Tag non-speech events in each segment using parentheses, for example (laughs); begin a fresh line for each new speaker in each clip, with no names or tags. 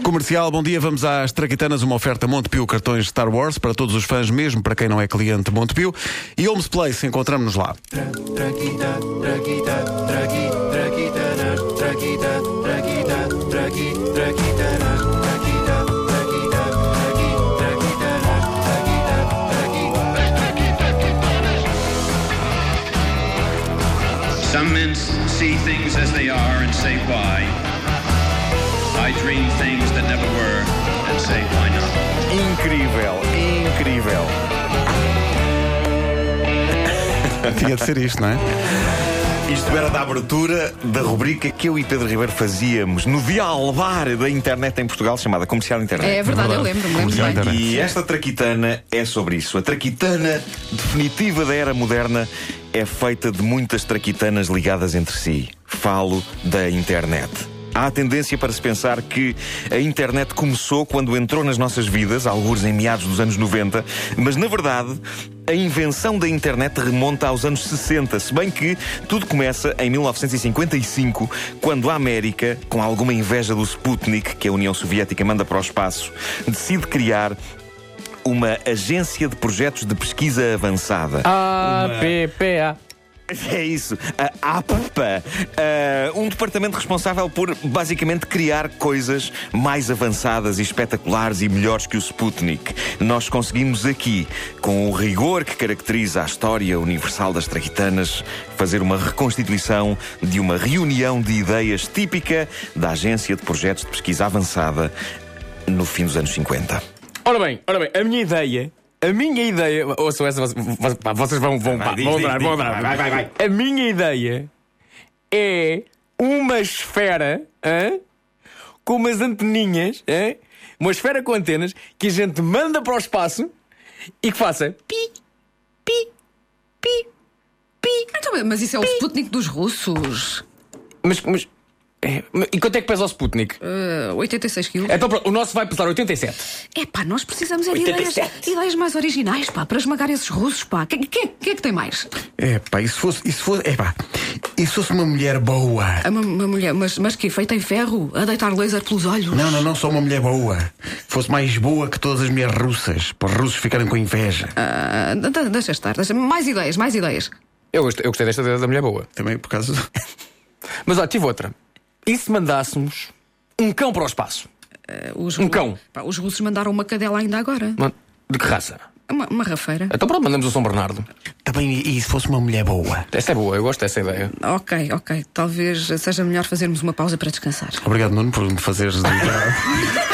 Comercial, bom dia. Vamos às Traquitanas, uma oferta Montepio cartões Star Wars para todos os fãs, mesmo para quem não é cliente Montepio. E Homes Place, encontramos-nos lá.
Some men see things as they are and say why.
Incrível, incrível. (laughs)
Tinha de ser isto, não é?
Isto era da abertura da rubrica que eu e Pedro Ribeiro fazíamos no dia alvar da internet em Portugal, chamada Comercial Internet.
É verdade, eu lembro-me, lembro bem.
Internet.
E esta traquitana é sobre isso. A traquitana definitiva da era moderna é feita de muitas traquitanas ligadas entre si. Falo da internet. Há a tendência para se pensar que a internet começou quando entrou nas nossas vidas, alguns em meados dos anos 90, mas na verdade a invenção da internet remonta aos anos 60, se bem que tudo começa em 1955, quando a América, com alguma inveja do Sputnik, que a União Soviética manda para o espaço, decide criar uma agência de projetos de pesquisa avançada.
APPA.
É isso, a APPA. Ah, um departamento responsável por basicamente criar coisas mais avançadas e espetaculares e melhores que o Sputnik. Nós conseguimos aqui, com o rigor que caracteriza a história universal das traquitanas, fazer uma reconstituição de uma reunião de ideias típica da Agência de Projetos de Pesquisa Avançada no fim dos anos 50.
Ora bem, ora bem, a minha ideia. A minha ideia. Ouçam essa, vocês, vão, vão, pá,
diz,
vão
diz, diz,
vão adorar.
vai, vai, vai.
A minha ideia é uma esfera hã? com umas anteninhas, hã? uma esfera com antenas que a gente manda para o espaço e que faça pi, pi, pi, pi.
Então, mas isso é o Sputnik dos russos.
Mas, mas é, e quanto é que pesa o Sputnik?
Uh, 86 quilos.
Então pronto, o nosso vai pesar 87.
É pá, nós precisamos é de ideias,
87.
ideias mais originais, pá, para esmagar esses russos, pá. Quem, quem, quem é que tem mais?
É pá, e se fosse, e se fosse, é pá, e se fosse uma mulher boa?
Ah, Uma, uma mulher, mas, mas que feita em ferro, a deitar laser pelos olhos.
Não, não, não, só uma mulher boa. Fosse mais boa que todas as mulheres russas, para os russos ficarem com inveja.
Ah, de- de- deixa estar, deixa mais ideias, mais ideias.
Eu gostei, eu gostei desta da da mulher boa.
Também por causa. do-
Mas olha, tive outra. E se mandássemos um cão para o espaço?
Ah, os,
Um cão.
Pá, os russos mandaram uma cadela ainda agora.
De que raça?
Uma, uma rafeira.
Então pronto, mandamos o São Bernardo.
Também, e, e se fosse uma mulher boa?
Essa é boa, eu gosto dessa ideia.
Ok, ok. Talvez seja melhor fazermos uma pausa para descansar.
Obrigado, Nuno, por me fazeres. (laughs)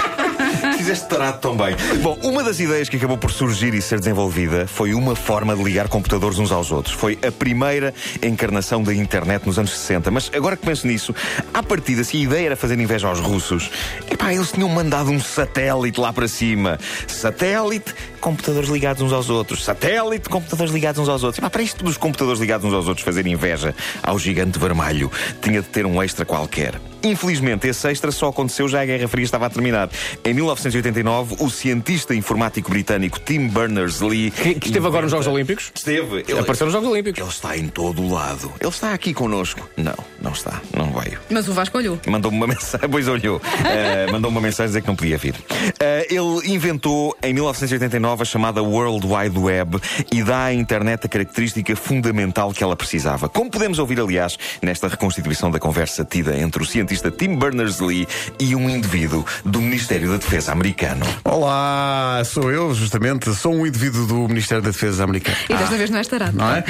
Fizeste tarado tão bem. Bom, uma das ideias que acabou por surgir e ser desenvolvida foi uma forma de ligar computadores uns aos outros. Foi a primeira encarnação da internet nos anos 60. Mas agora que penso nisso, à partida, se a ideia era fazer inveja aos russos, epá, eles tinham mandado um satélite lá para cima. Satélite, computadores ligados uns aos outros. Satélite, computadores ligados uns aos outros. Epá, para isto dos computadores ligados uns aos outros fazerem inveja ao gigante vermelho, tinha de ter um extra qualquer. Infelizmente, esse extra só aconteceu já a Guerra Fria estava a terminar. Em 1989, o cientista informático britânico Tim Berners-Lee...
Que, que esteve agora nos Jogos Olímpicos?
Esteve. Ele,
Apareceu nos Jogos Olímpicos.
ele está em todo o lado. Ele está aqui connosco. Não, não está. Não veio.
Mas o Vasco olhou.
Mandou-me uma (laughs) mensagem, pois olhou. Uh, Mandou-me uma mensagem a dizer que não podia vir. Uh, ele inventou em 1989 a chamada World Wide Web e dá à internet a característica fundamental que ela precisava. Como podemos ouvir, aliás, nesta reconstituição da conversa tida entre o cientista Tim Berners-Lee e um indivíduo do Ministério da Defesa americano.
Olá, sou eu, justamente. Sou um indivíduo do Ministério da Defesa americano.
E desta vez não és tarado.
Não é?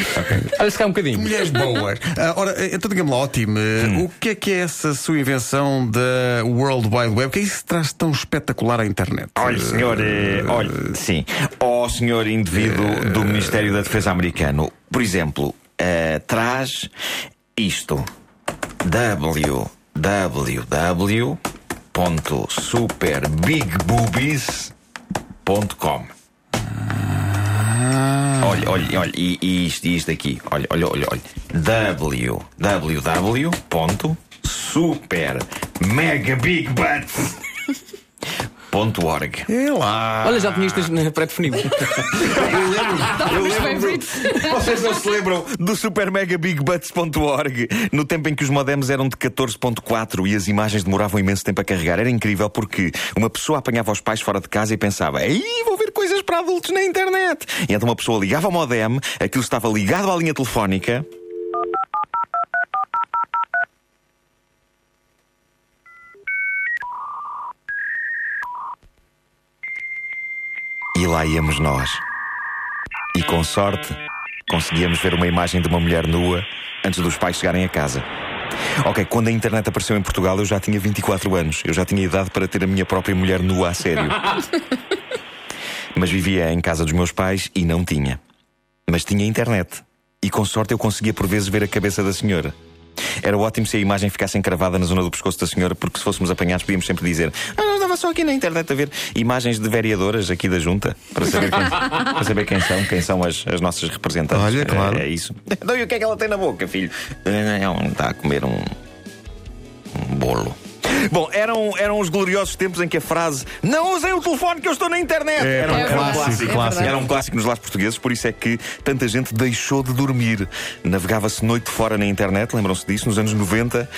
Olha, se cá um bocadinho.
Mulheres boas. (laughs) Ah, ora, então diga-me lá, ó, Tim, eh, o que é que é essa sua invenção da World Wide Web? O que é isso que traz tão espetacular à internet?
Olha, senhor, eh, olha, sim. Ó, senhor indivíduo do Ministério da Defesa americano, por exemplo, eh, traz isto: www.superbigboobies.com. Olha, olha, olha, e, e isto, e isto aqui, olha, olha, olha, olha. www.supermegabigbuts.com Geekbuds.org.
É lá.
Olha, já tinha isto pré-definido. (laughs)
Eu lembro. Vocês não se lembram do Super Mega Big Butts.org no tempo em que os modems eram de 14.4 e as imagens demoravam imenso tempo a carregar? Era incrível porque uma pessoa apanhava os pais fora de casa e pensava: Ei, vou ver coisas para adultos na internet. E então uma pessoa ligava ao modem, aquilo estava ligado à linha telefónica. Lá íamos nós. E com sorte, conseguíamos ver uma imagem de uma mulher nua antes dos pais chegarem a casa. Ok, quando a internet apareceu em Portugal, eu já tinha 24 anos. Eu já tinha idade para ter a minha própria mulher nua a sério. (laughs) Mas vivia em casa dos meus pais e não tinha. Mas tinha internet. E com sorte eu conseguia por vezes ver a cabeça da senhora. Era ótimo se a imagem ficasse encravada na zona do pescoço da senhora, porque se fôssemos apanhados podíamos sempre dizer estava só aqui na internet a ver imagens de vereadoras aqui da junta para saber quem, para saber quem são, quem são as, as nossas representantes.
Olha, claro.
É, é isso. Então, e o que é que ela tem na boca, filho? Não, está a comer um, um bolo. (laughs) Bom, eram, eram os gloriosos tempos em que a frase Não usem o telefone que eu estou na internet
É,
era, um-
é
era um
clássico,
clássico.
clássico.
Era um clássico nos lares portugueses, por isso é que tanta gente deixou de dormir. Navegava-se noite fora na internet, lembram-se disso? Nos anos 90,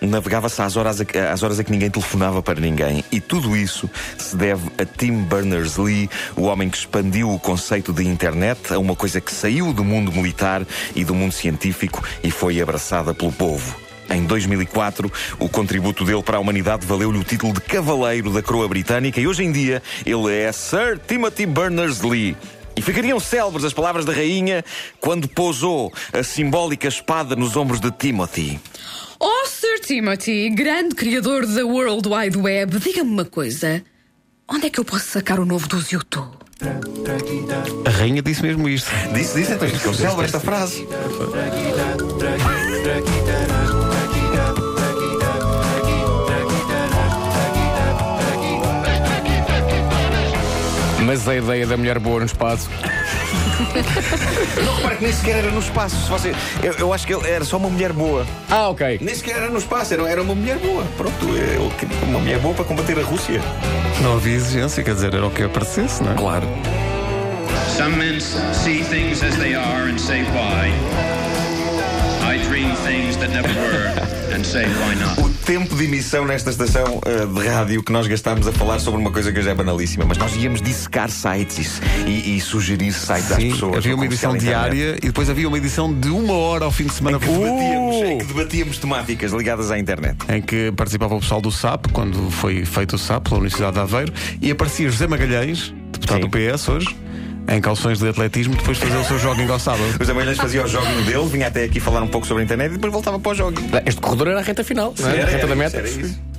navegava-se às horas, a, às horas a que ninguém telefonava para ninguém. E tudo isso se deve a Tim Berners-Lee, o homem que expandiu o conceito de internet a uma coisa que saiu do mundo militar e do mundo científico e foi abraçada pelo povo. Em 2004, o contributo dele para a humanidade valeu-lhe o título de Cavaleiro da Coroa Britânica e hoje em dia ele é Sir Timothy Berners-Lee. E ficariam célebres as palavras da rainha quando pousou a simbólica espada nos ombros de Timothy.
Oh, Sir Timothy, grande criador da World Wide Web, diga-me uma coisa. Onde é que eu posso sacar o novo dos YouTube?
A rainha disse mesmo isto.
Disse, disse, então ficou célebre esta frase.
Mas a ideia da mulher boa no espaço.
Não repare que nem sequer era no espaço. Se você, eu, eu acho que ele era só uma mulher boa.
Ah, ok.
Nem sequer era no espaço, era, era uma mulher boa. Pronto, ele queria uma mulher boa para combater a Rússia.
Não havia exigência, quer dizer, era o que aparecesse, não é?
Claro.
Some men see things as they are and say why.
O tempo de emissão nesta estação eh, de rádio que nós gastámos a falar sobre uma coisa que já é banalíssima, mas nós íamos dissecar sites e, e sugerir sites às
Sim,
pessoas.
havia uma edição diária e depois havia uma edição de uma hora ao fim de semana
Que debatíamos,
Uh!
em que debatíamos temáticas ligadas à internet.
em que participava o pessoal do SAP, quando foi feito o SAP pela Universidade de Aveiro, e aparecia José Magalhães, deputado
Sim.
do PS hoje, em calções de atletismo, depois de fazer o seu jogging ao sábado.
Os amanhãs fazia o jogging dele, vinha até aqui falar um pouco sobre a internet e depois voltava para o jogging.
Este corredor era a reta final, não é?
Era,
a reta
era
da meta.
era isso.